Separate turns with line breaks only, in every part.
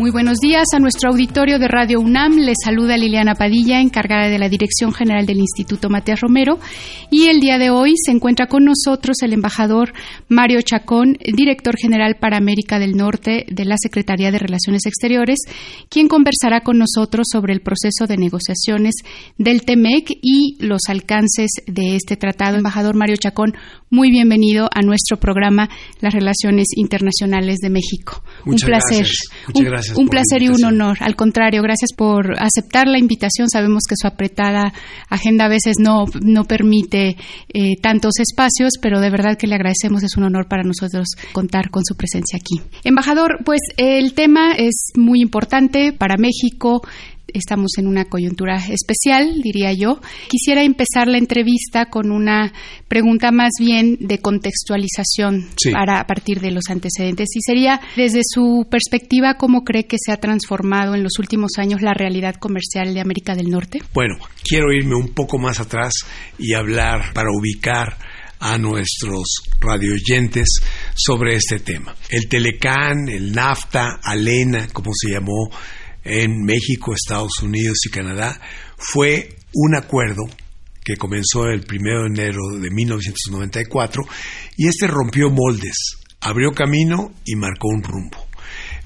Muy buenos días a nuestro auditorio de Radio UNAM. Les saluda Liliana Padilla, encargada de la Dirección General del Instituto Matías Romero. Y el día de hoy se encuentra con nosotros el embajador Mario Chacón, director general para América del Norte de la Secretaría de Relaciones Exteriores, quien conversará con nosotros sobre el proceso de negociaciones del TEMEC y los alcances de este tratado. Embajador Mario Chacón, muy bienvenido a nuestro programa Las Relaciones Internacionales de México.
Muchas
un placer.
Gracias. Muchas gracias
un placer y un honor. Al contrario, gracias por aceptar la invitación. Sabemos que su apretada agenda a veces no, no permite eh, tantos espacios, pero de verdad que le agradecemos. Es un honor para nosotros contar con su presencia aquí. Embajador, pues el tema es muy importante para México estamos en una coyuntura especial, diría yo. Quisiera empezar la entrevista con una pregunta más bien de contextualización
Sí.
para a partir de los antecedentes. Y sería, desde su perspectiva, ¿cómo cree que se ha transformado en los últimos años la realidad comercial de América del Norte?
Bueno, quiero irme un poco más atrás y hablar para ubicar a nuestros radioyentes sobre este tema. El Telecán, el NAFTA, ALENA, como se llamó en México, Estados Unidos y Canadá, fue un acuerdo que comenzó el 1 de enero de 1994 y este rompió moldes, abrió camino y marcó un rumbo.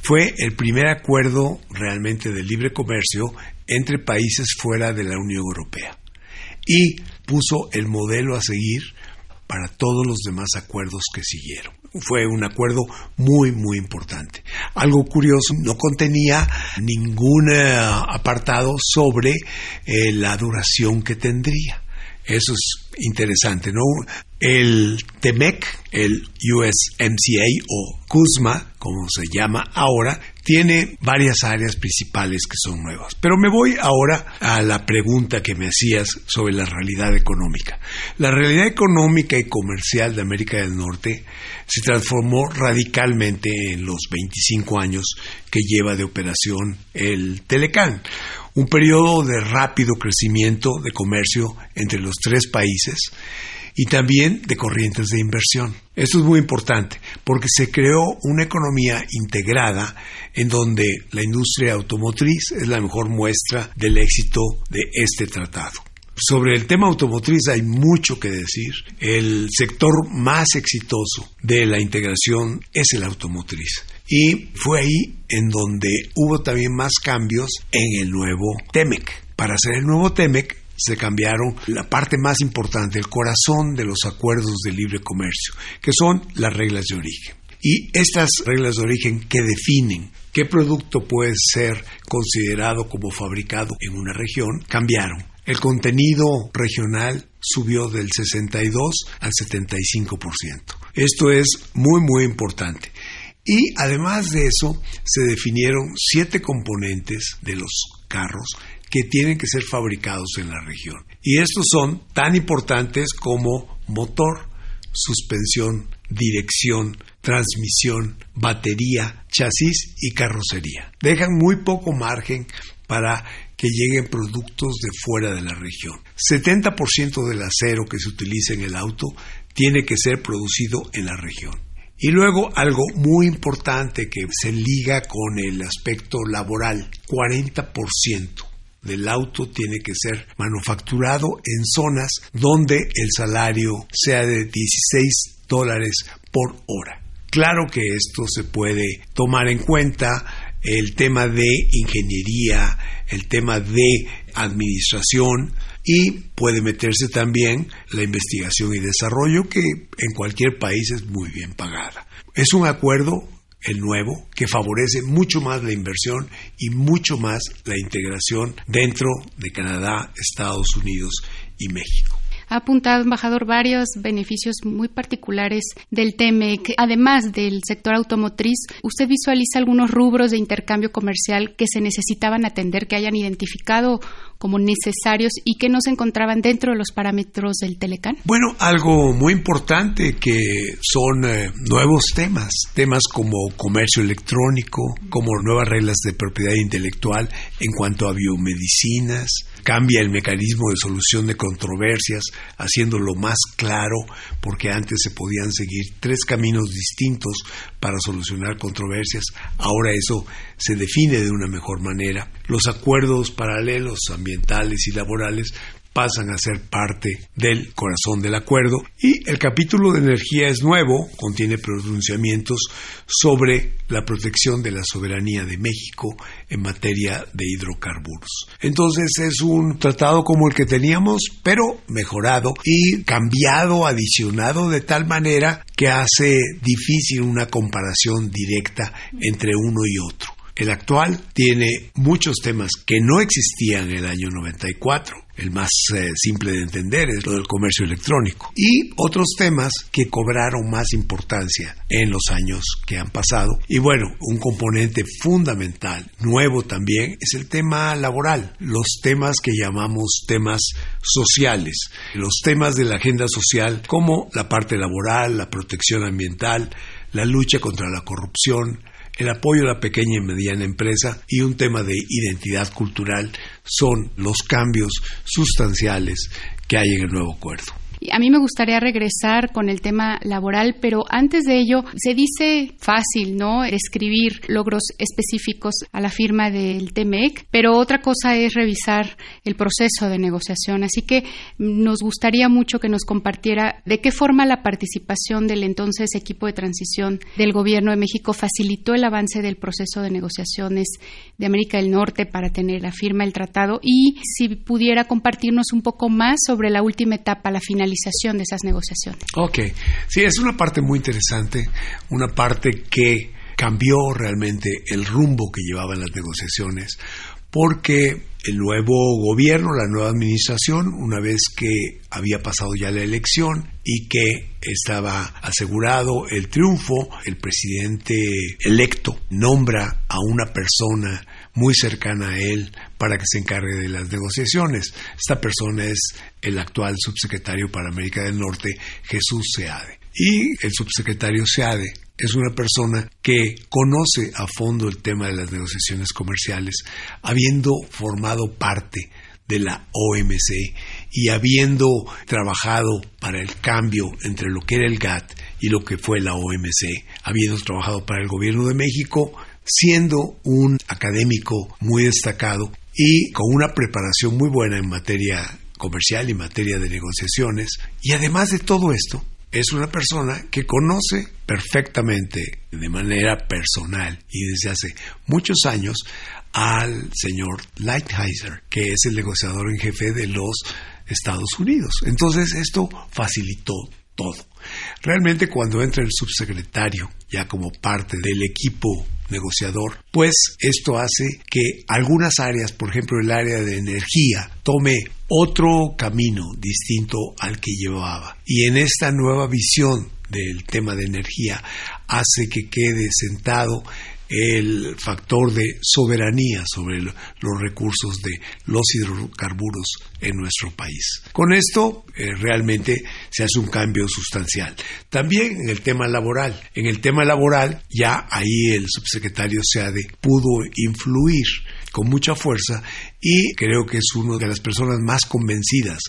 Fue el primer acuerdo realmente de libre comercio entre países fuera de la Unión Europea y puso el modelo a seguir para todos los demás acuerdos que siguieron. Fue un acuerdo muy, muy importante. Algo curioso, no contenía ningún eh, apartado sobre eh, la duración que tendría. Eso es interesante, ¿no? El TEMEC, el USMCA o CUSMA, como se llama ahora, tiene varias áreas principales que son nuevas. Pero me voy ahora a la pregunta que me hacías sobre la realidad económica. La realidad económica y comercial de América del Norte se transformó radicalmente en los 25 años que lleva de operación el Telecán un periodo de rápido crecimiento de comercio entre los tres países y también de corrientes de inversión. Esto es muy importante porque se creó una economía integrada en donde la industria automotriz es la mejor muestra del éxito de este tratado. Sobre el tema automotriz hay mucho que decir. El sector más exitoso de la integración es el automotriz. Y fue ahí en donde hubo también más cambios en el nuevo TEMEC. Para hacer el nuevo TEMEC se cambiaron la parte más importante, el corazón de los acuerdos de libre comercio, que son las reglas de origen. Y estas reglas de origen que definen qué producto puede ser considerado como fabricado en una región cambiaron. El contenido regional subió del 62 al 75%. Esto es muy, muy importante. Y además de eso, se definieron siete componentes de los carros que tienen que ser fabricados en la región. Y estos son tan importantes como motor, suspensión, dirección, transmisión, batería, chasis y carrocería. Dejan muy poco margen para que lleguen productos de fuera de la región. 70% del acero que se utiliza en el auto tiene que ser producido en la región. Y luego algo muy importante que se liga con el aspecto laboral, 40% del auto tiene que ser manufacturado en zonas donde el salario sea de 16 dólares por hora. Claro que esto se puede tomar en cuenta el tema de ingeniería, el tema de administración y puede meterse también la investigación y desarrollo que en cualquier país es muy bien pagada. Es un acuerdo el nuevo, que favorece mucho más la inversión y mucho más la integración dentro de Canadá, Estados Unidos y México.
Ha apuntado, embajador, varios beneficios muy particulares del TEMEC. Además del sector automotriz, ¿usted visualiza algunos rubros de intercambio comercial que se necesitaban atender, que hayan identificado como necesarios y que no se encontraban dentro de los parámetros del Telecán?
Bueno, algo muy importante que son eh, nuevos temas, temas como comercio electrónico, como nuevas reglas de propiedad intelectual en cuanto a biomedicinas, cambia el mecanismo de solución de controversias, haciéndolo más claro, porque antes se podían seguir tres caminos distintos para solucionar controversias, ahora eso se define de una mejor manera. Los acuerdos paralelos ambientales y laborales pasan a ser parte del corazón del acuerdo y el capítulo de energía es nuevo, contiene pronunciamientos sobre la protección de la soberanía de México en materia de hidrocarburos. Entonces es un tratado como el que teníamos, pero mejorado y cambiado, adicionado de tal manera que hace difícil una comparación directa entre uno y otro. El actual tiene muchos temas que no existían en el año 94. El más eh, simple de entender es lo del comercio electrónico. Y otros temas que cobraron más importancia en los años que han pasado. Y bueno, un componente fundamental, nuevo también, es el tema laboral. Los temas que llamamos temas sociales. Los temas de la agenda social como la parte laboral, la protección ambiental, la lucha contra la corrupción, el apoyo a la pequeña y mediana empresa y un tema de identidad cultural son los cambios sustanciales que hay en el nuevo acuerdo.
A mí me gustaría regresar con el tema laboral, pero antes de ello, se dice fácil, ¿no? Escribir logros específicos a la firma del TMEC, pero otra cosa es revisar el proceso de negociación. Así que nos gustaría mucho que nos compartiera de qué forma la participación del entonces equipo de transición del Gobierno de México facilitó el avance del proceso de negociaciones de América del Norte para tener la firma del tratado y si pudiera compartirnos un poco más sobre la última etapa, la finalización de esas negociaciones.
Ok, sí, es una parte muy interesante, una parte que cambió realmente el rumbo que llevaban las negociaciones, porque el nuevo gobierno, la nueva administración, una vez que había pasado ya la elección y que estaba asegurado el triunfo, el presidente electo nombra a una persona muy cercana a él para que se encargue de las negociaciones. Esta persona es el actual subsecretario para América del Norte, Jesús Seade. Y el subsecretario Seade es una persona que conoce a fondo el tema de las negociaciones comerciales, habiendo formado parte de la OMC y habiendo trabajado para el cambio entre lo que era el GATT y lo que fue la OMC, habiendo trabajado para el gobierno de México, siendo un académico muy destacado y con una preparación muy buena en materia comercial y materia de negociaciones. Y además de todo esto, es una persona que conoce perfectamente, de manera personal y desde hace muchos años, al señor Lighthizer, que es el negociador en jefe de los Estados Unidos. Entonces esto facilitó todo. Realmente cuando entra el subsecretario ya como parte del equipo negociador, pues esto hace que algunas áreas, por ejemplo el área de energía, tome otro camino distinto al que llevaba. Y en esta nueva visión del tema de energía hace que quede sentado el factor de soberanía sobre los recursos de los hidrocarburos en nuestro país. Con esto eh, realmente se hace un cambio sustancial. También en el tema laboral. En el tema laboral ya ahí el subsecretario Seade pudo influir con mucha fuerza y creo que es una de las personas más convencidas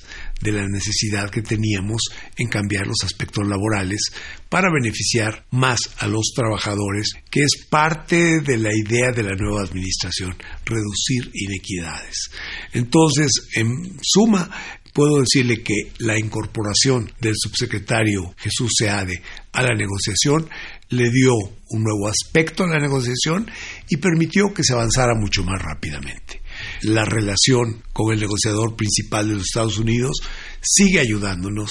de la necesidad que teníamos en cambiar los aspectos laborales para beneficiar más a los trabajadores, que es parte de la idea de la nueva administración, reducir inequidades. Entonces, en suma, puedo decirle que la incorporación del subsecretario Jesús Seade a la negociación le dio un nuevo aspecto a la negociación y permitió que se avanzara mucho más rápidamente. La relación con el negociador principal de los Estados Unidos sigue ayudándonos,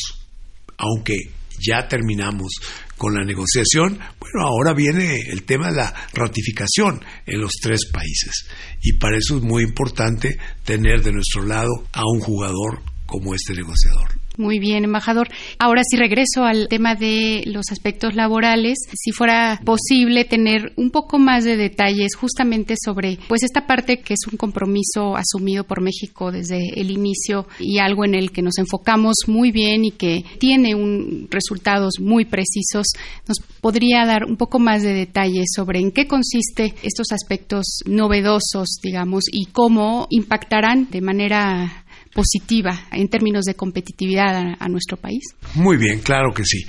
aunque ya terminamos con la negociación, bueno, ahora viene el tema de la ratificación en los tres países. Y para eso es muy importante tener de nuestro lado a un jugador como este negociador.
Muy bien, embajador. Ahora sí regreso al tema de los aspectos laborales. Si fuera posible tener un poco más de detalles justamente sobre pues esta parte que es un compromiso asumido por México desde el inicio y algo en el que nos enfocamos muy bien y que tiene un, resultados muy precisos. ¿Nos podría dar un poco más de detalles sobre en qué consiste estos aspectos novedosos, digamos, y cómo impactarán de manera positiva en términos de competitividad a, nuestro país?
Muy bien, claro que sí.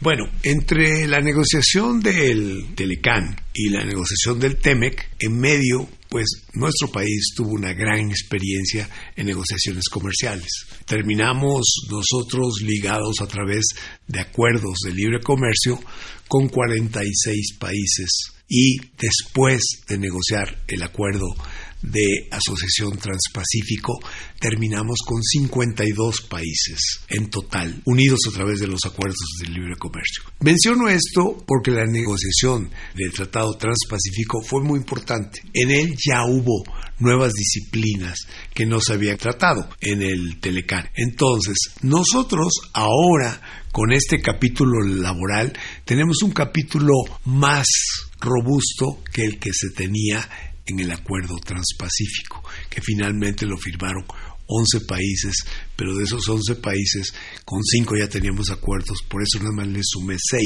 Bueno, entre la negociación del Telecán y la negociación del TEMEC, en medio, pues nuestro país tuvo una gran experiencia en negociaciones comerciales. Terminamos nosotros ligados a través de acuerdos de libre comercio con 46 países y después de negociar el acuerdo de Asociación Transpacífico, terminamos con 52 países en total, unidos a través de los acuerdos de libre comercio. Menciono esto porque la negociación del Tratado Transpacífico fue muy importante. En él ya hubo nuevas disciplinas que no se habían tratado en el Telecán. Entonces, nosotros ahora, con este capítulo laboral, tenemos un capítulo más robusto que el que se tenía en el acuerdo transpacífico, que finalmente lo firmaron 11 países, pero de esos 11 países, con 5 ya teníamos acuerdos, por eso nada más le sumé 6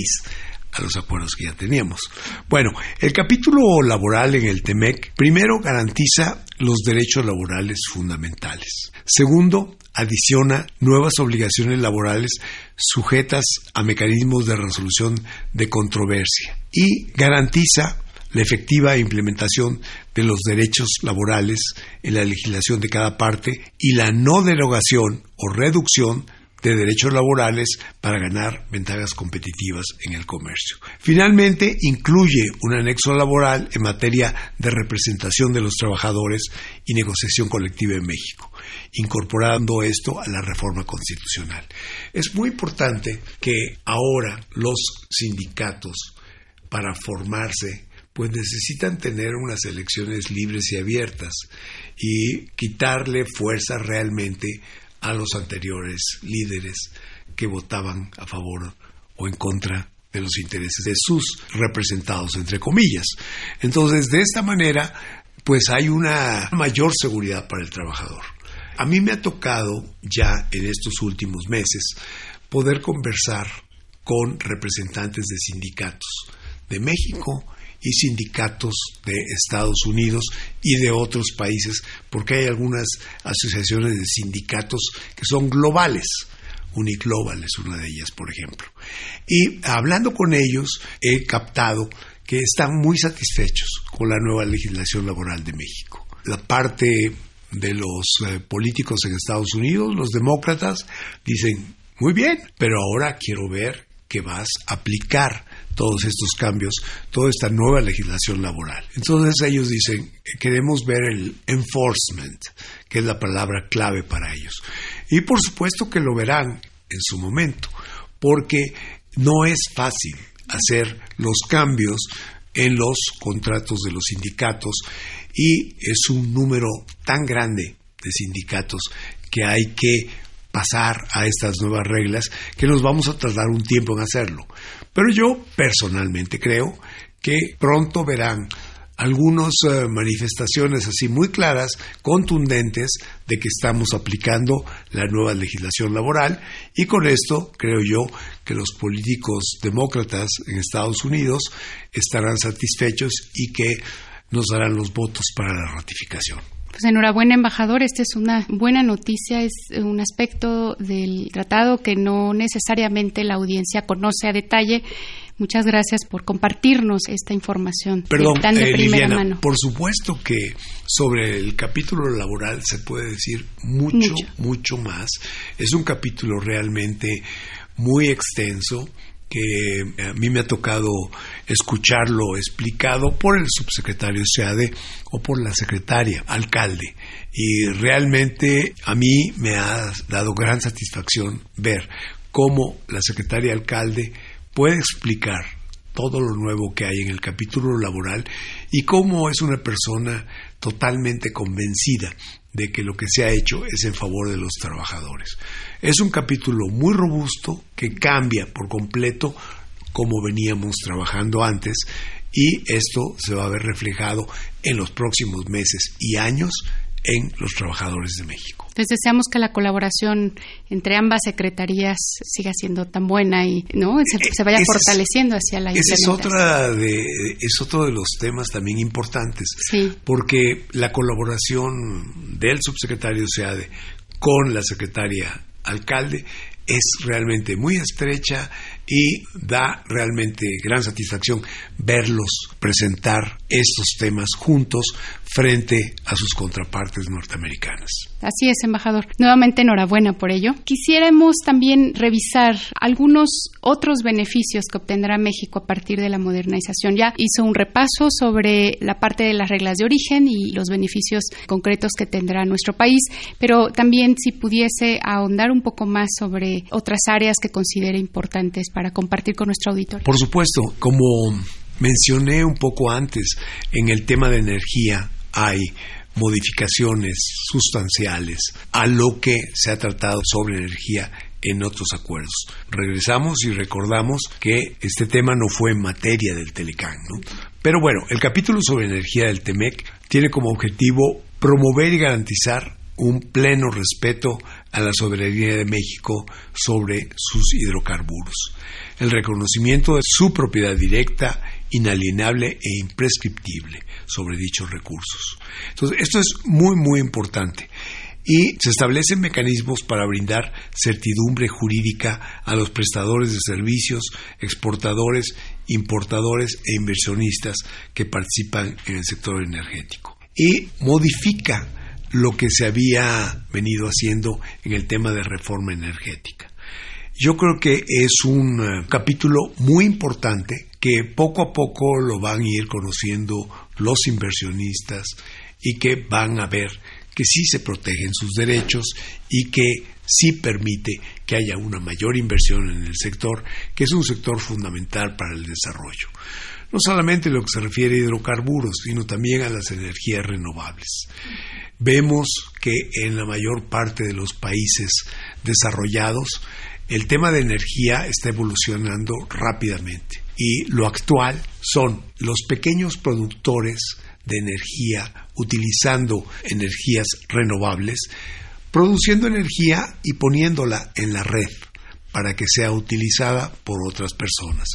a los acuerdos que ya teníamos. Bueno, el capítulo laboral en el TEMEC, primero, garantiza los derechos laborales fundamentales. Segundo, adiciona nuevas obligaciones laborales sujetas a mecanismos de resolución de controversia y garantiza la efectiva implementación de los derechos laborales en la legislación de cada parte y la no derogación o reducción de derechos laborales para ganar ventajas competitivas en el comercio. Finalmente, incluye un anexo laboral en materia de representación de los trabajadores y negociación colectiva en México, incorporando esto a la reforma constitucional. Es muy importante que ahora los sindicatos, para formarse, pues necesitan tener unas elecciones libres y abiertas y quitarle fuerza realmente a los anteriores líderes que votaban a favor o en contra de los intereses de sus representados, entre comillas. Entonces, de esta manera, pues hay una mayor seguridad para el trabajador. A mí me ha tocado ya en estos últimos meses poder conversar con representantes de sindicatos de México y sindicatos de Estados Unidos y de otros países, porque hay algunas asociaciones de sindicatos que son globales. Uniglobal es una de ellas, por ejemplo. Y hablando con ellos, he captado que están muy satisfechos con la nueva legislación laboral de México. La parte de los eh, políticos en Estados Unidos, los demócratas, dicen, muy bien, pero ahora quiero ver que vas a aplicar todos estos cambios, toda esta nueva legislación laboral. Entonces ellos dicen, queremos ver el enforcement, que es la palabra clave para ellos. Y por supuesto que lo verán en su momento, porque no es fácil hacer los cambios en los contratos de los sindicatos y es un número tan grande de sindicatos que hay que pasar a estas nuevas reglas que nos vamos a tardar un tiempo en hacerlo. Pero yo personalmente creo que pronto verán algunas eh, manifestaciones así muy claras, contundentes, de que estamos aplicando la nueva legislación laboral y con esto creo yo que los políticos demócratas en Estados Unidos estarán satisfechos y que nos darán los votos para la ratificación.
Pues enhorabuena, embajador. Esta es una buena noticia. Es un aspecto del tratado que no necesariamente la audiencia conoce a detalle. Muchas gracias por compartirnos esta información
Perdón,
tan de
eh,
primera
Liliana,
mano.
Por supuesto que sobre el capítulo laboral se puede decir mucho,
Mucho.
mucho más. Es un capítulo realmente muy extenso que a mí me ha tocado escucharlo explicado por el subsecretario SEADE o por la secretaria alcalde. Y realmente a mí me ha dado gran satisfacción ver cómo la secretaria alcalde puede explicar todo lo nuevo que hay en el capítulo laboral y cómo es una persona totalmente convencida de que lo que se ha hecho es en favor de los trabajadores. Es un capítulo muy robusto que cambia por completo como veníamos trabajando antes y esto se va a ver reflejado en los próximos meses y años en los trabajadores de México.
Entonces deseamos que la colaboración entre ambas secretarías siga siendo tan buena y no se, vaya fortaleciendo hacia la
ese es otra de es otro de los temas también importantes
sí.
porque la colaboración del subsecretario SEADE con la secretaria alcalde es realmente muy estrecha y da realmente gran satisfacción verlos presentar estos temas juntos frente a sus contrapartes norteamericanas.
Así es, embajador. Nuevamente enhorabuena por ello. Quisiéramos también revisar algunos otros beneficios que obtendrá México a partir de la modernización. Ya hizo un repaso sobre la parte de las reglas de origen y los beneficios concretos que tendrá nuestro país, pero también si pudiese ahondar un poco más sobre otras áreas que considere importantes para compartir con nuestro auditorio.
Por supuesto, como mencioné un poco antes, en el tema de energía hay modificaciones sustanciales a lo que se ha tratado sobre energía en otros acuerdos. Regresamos y recordamos que este tema no fue en materia del Telecán. ¿no? Pero bueno, el capítulo sobre energía del TEMEC tiene como objetivo promover y garantizar un pleno respeto a la soberanía de México sobre sus hidrocarburos, el reconocimiento de su propiedad directa, inalienable e imprescriptible sobre dichos recursos. Entonces, esto es muy, muy importante. Y se establecen mecanismos para brindar certidumbre jurídica a los prestadores de servicios, exportadores, importadores e inversionistas que participan en el sector energético. Y modifica lo que se había venido haciendo en el tema de reforma energética. Yo creo que es un eh, capítulo muy importante que poco a poco lo van a ir conociendo los inversionistas y que van a ver que sí se protegen sus derechos y que sí permite que haya una mayor inversión en el sector, que es un sector fundamental para el desarrollo. No solamente lo que se refiere a hidrocarburos, sino también a las energías renovables. Vemos que en la mayor parte de los países desarrollados el tema de energía está evolucionando rápidamente y lo actual son los pequeños productores de energía utilizando energías renovables, produciendo energía y poniéndola en la red para que sea utilizada por otras personas.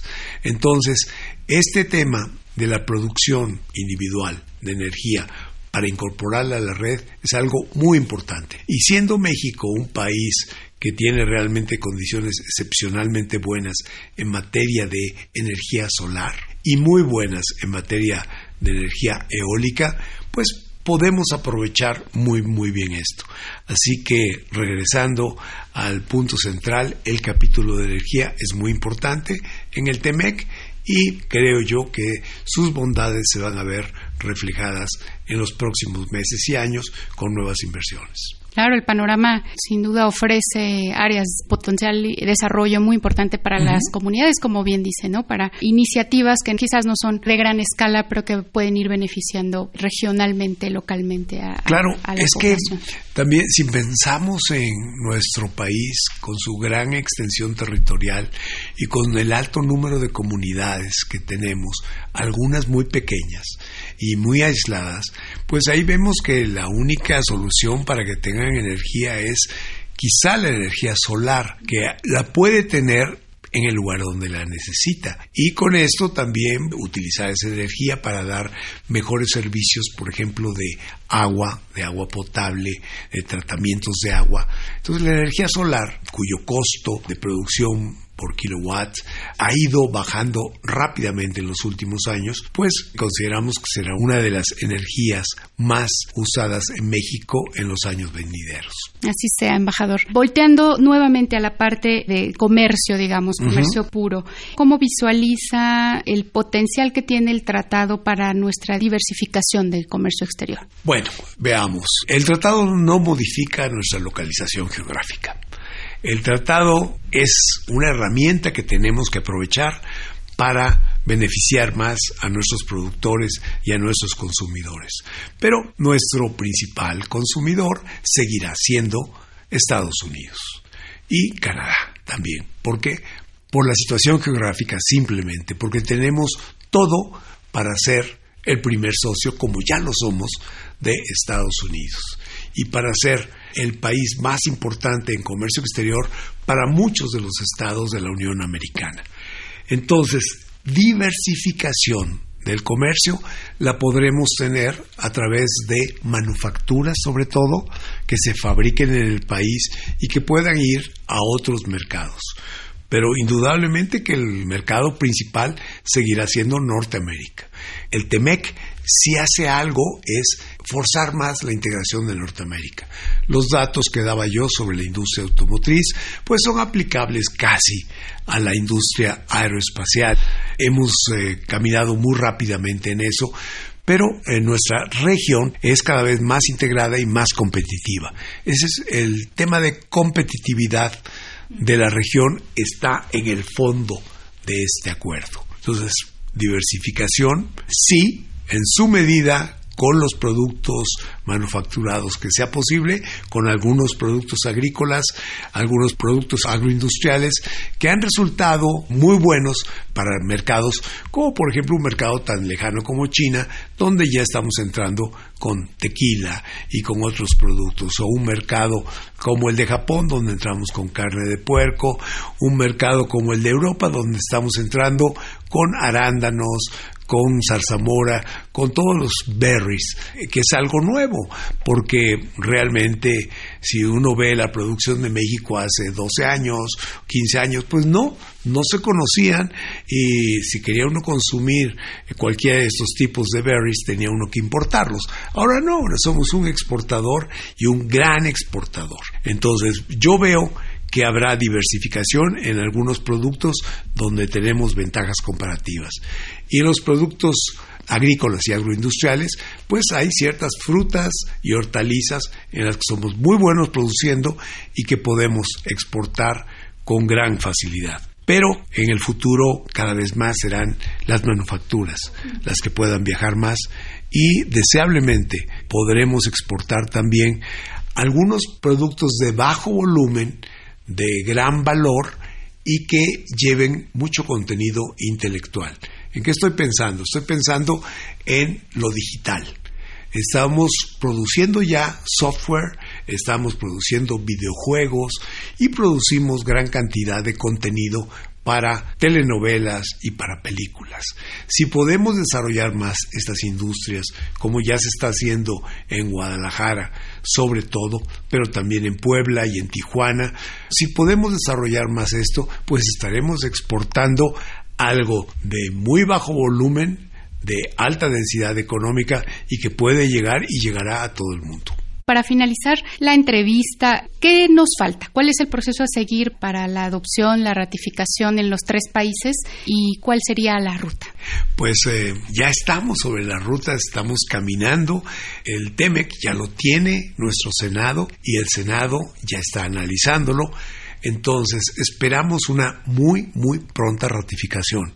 Entonces, este tema de la producción individual de energía para incorporarla a la red es algo muy importante. Y siendo México un país que tiene realmente condiciones excepcionalmente buenas en materia de energía solar y muy buenas en materia de energía eólica, pues podemos aprovechar muy muy bien esto. Así que regresando al punto central, el capítulo de energía es muy importante en el TEMEC y creo yo que sus bondades se van a ver reflejadas en los próximos meses y años con nuevas inversiones.
Claro, el panorama sin duda ofrece áreas potencial y desarrollo muy importante para las comunidades, como bien dice, ¿no? Para iniciativas que quizás no son de gran escala, pero que pueden ir beneficiando regionalmente, localmente a,
claro,
a, la
es que también si pensamos en nuestro país con su gran extensión territorial y con el alto número de comunidades que tenemos, algunas muy pequeñas, y muy aisladas, pues ahí vemos que la única solución para que tengan energía es quizá la energía solar, que la puede tener en el lugar donde la necesita. Y con esto también utilizar esa energía para dar mejores servicios, por ejemplo, de agua, de agua potable, de tratamientos de agua. Entonces la energía solar, cuyo costo de producción por kilowatt ha ido bajando rápidamente en los últimos años, pues consideramos que será una de las energías más usadas en México en los años venideros.
Así sea, embajador. Volteando nuevamente a la parte de comercio, digamos, comercio puro, ¿cómo visualiza el potencial que tiene el tratado para nuestra diversificación del comercio exterior?
Bueno, veamos. El tratado no modifica nuestra localización geográfica. El tratado es una herramienta que tenemos que aprovechar para beneficiar más a nuestros productores y a nuestros consumidores. Pero nuestro principal consumidor seguirá siendo Estados Unidos y Canadá también. ¿Por qué? Por la situación geográfica simplemente, porque tenemos todo para ser el primer socio, como ya lo somos, de Estados Unidos. Y para ser el país más importante en comercio exterior para muchos de los estados de la Unión Americana. Entonces, diversificación del comercio la podremos tener a través de manufacturas sobre todo que se fabriquen en el país y que puedan ir a otros mercados. Pero indudablemente que el mercado principal seguirá siendo Norteamérica. El TEMEC si hace algo es forzar más la integración de Norteamérica. Los datos que daba yo sobre la industria automotriz pues son aplicables casi a la industria aeroespacial. Hemos eh, caminado muy rápidamente en eso, pero en nuestra región es cada vez más integrada y más competitiva. Ese es el tema de competitividad de la región está en el fondo de este acuerdo. Entonces, diversificación, sí, en su medida con los productos manufacturados que sea posible, con algunos productos agrícolas, algunos productos agroindustriales que han resultado muy buenos para mercados como por ejemplo un mercado tan lejano como China, donde ya estamos entrando con tequila y con otros productos, o un mercado como el de Japón, donde entramos con carne de puerco, un mercado como el de Europa, donde estamos entrando con arándanos, con zarzamora, con todos los berries, que es algo nuevo, porque realmente si uno ve la producción de México hace 12 años, 15 años, pues no, no se conocían y si quería uno consumir cualquiera de estos tipos de berries tenía uno que importarlos. Ahora no, ahora somos un exportador y un gran exportador. Entonces yo veo que habrá diversificación en algunos productos donde tenemos ventajas comparativas. Y en los productos agrícolas y agroindustriales, pues hay ciertas frutas y hortalizas en las que somos muy buenos produciendo y que podemos exportar con gran facilidad. Pero en el futuro cada vez más serán las manufacturas las que puedan viajar más y deseablemente podremos exportar también algunos productos de bajo volumen de gran valor y que lleven mucho contenido intelectual. ¿En qué estoy pensando? Estoy pensando en lo digital. Estamos produciendo ya software, estamos produciendo videojuegos y producimos gran cantidad de contenido para telenovelas y para películas. Si podemos desarrollar más estas industrias, como ya se está haciendo en Guadalajara, sobre todo, pero también en Puebla y en Tijuana, si podemos desarrollar más esto, pues estaremos exportando algo de muy bajo volumen, de alta densidad económica y que puede llegar y llegará a todo el mundo
para finalizar la entrevista, ¿qué nos falta? ¿Cuál es el proceso a seguir para la adopción, la ratificación en los tres países y cuál sería la ruta?
Pues eh, ya estamos sobre la ruta, estamos caminando. El TEMEC ya lo tiene nuestro Senado y el Senado ya está analizándolo. Entonces, esperamos una muy, muy pronta ratificación.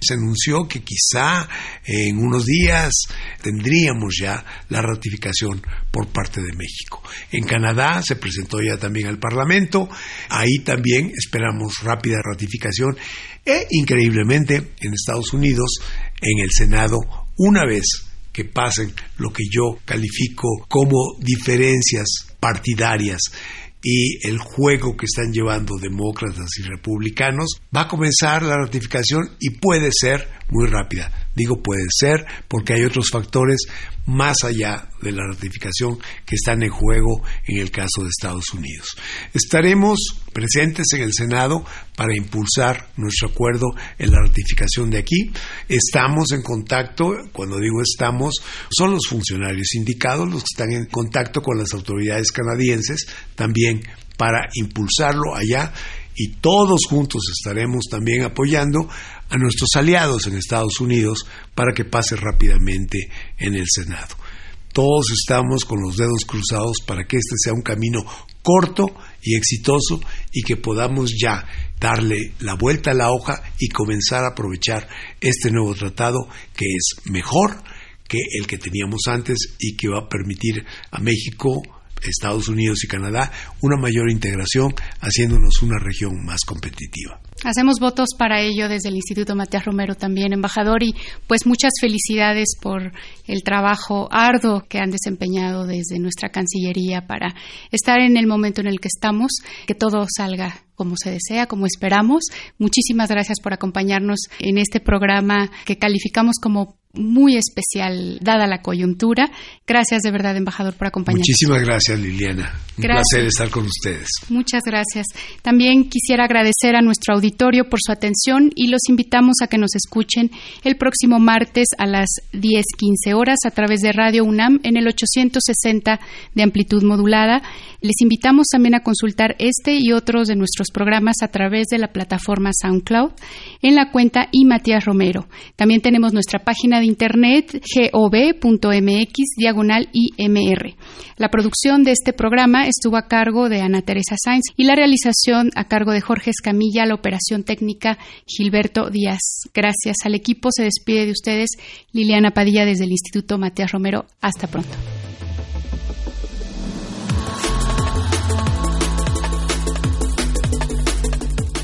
Se anunció que quizá en unos días tendríamos ya la ratificación por parte de México. En Canadá se presentó ya también al Parlamento, ahí también esperamos rápida ratificación e increíblemente en Estados Unidos, en el Senado, una vez que pasen lo que yo califico como diferencias partidarias y el juego que están llevando demócratas y republicanos, va a comenzar la ratificación y puede ser muy rápida. Digo puede ser porque hay otros factores más allá de la ratificación que están en juego en el caso de Estados Unidos. Estaremos presentes en el Senado para impulsar nuestro acuerdo en la ratificación de aquí. Estamos en contacto, cuando digo estamos, son los funcionarios indicados los que están en contacto con las autoridades canadienses también para impulsarlo allá y todos juntos estaremos también apoyando a nuestros aliados en Estados Unidos para que pase rápidamente en el Senado. Todos estamos con los dedos cruzados para que este sea un camino corto y exitoso y que podamos ya darle la vuelta a la hoja y comenzar a aprovechar este nuevo tratado que es mejor que el que teníamos antes y que va a permitir a México Estados Unidos y Canadá una mayor integración, haciéndonos una región más competitiva.
Hacemos votos para ello desde el Instituto Matías Romero también, embajador, y pues muchas felicidades por el trabajo arduo que han desempeñado desde nuestra Cancillería para estar en el momento en el que estamos, que todo salga como se desea, como esperamos. Muchísimas gracias por acompañarnos en este programa que calificamos como muy especial dada la coyuntura. Gracias de verdad, embajador, por acompañarnos.
Muchísimas gracias, Liliana. Un placer estar con ustedes.
Muchas gracias. También quisiera agradecer a nuestro auditorio por su atención y los invitamos a que nos escuchen el próximo martes a las 10:15 horas a través de Radio UNAM en el 860 de amplitud modulada. Les invitamos también a consultar este y otros de programas a través de la plataforma SoundCloud en la cuenta y Matías Romero. También tenemos nuestra página de internet gov.mx diagonal IMR. La producción de este programa estuvo a cargo de Ana Teresa Sainz y la realización a cargo de Jorge Escamilla, la operación técnica Gilberto Díaz. Gracias al equipo. Se despide de ustedes Liliana Padilla desde el Instituto Matías Romero. Hasta pronto.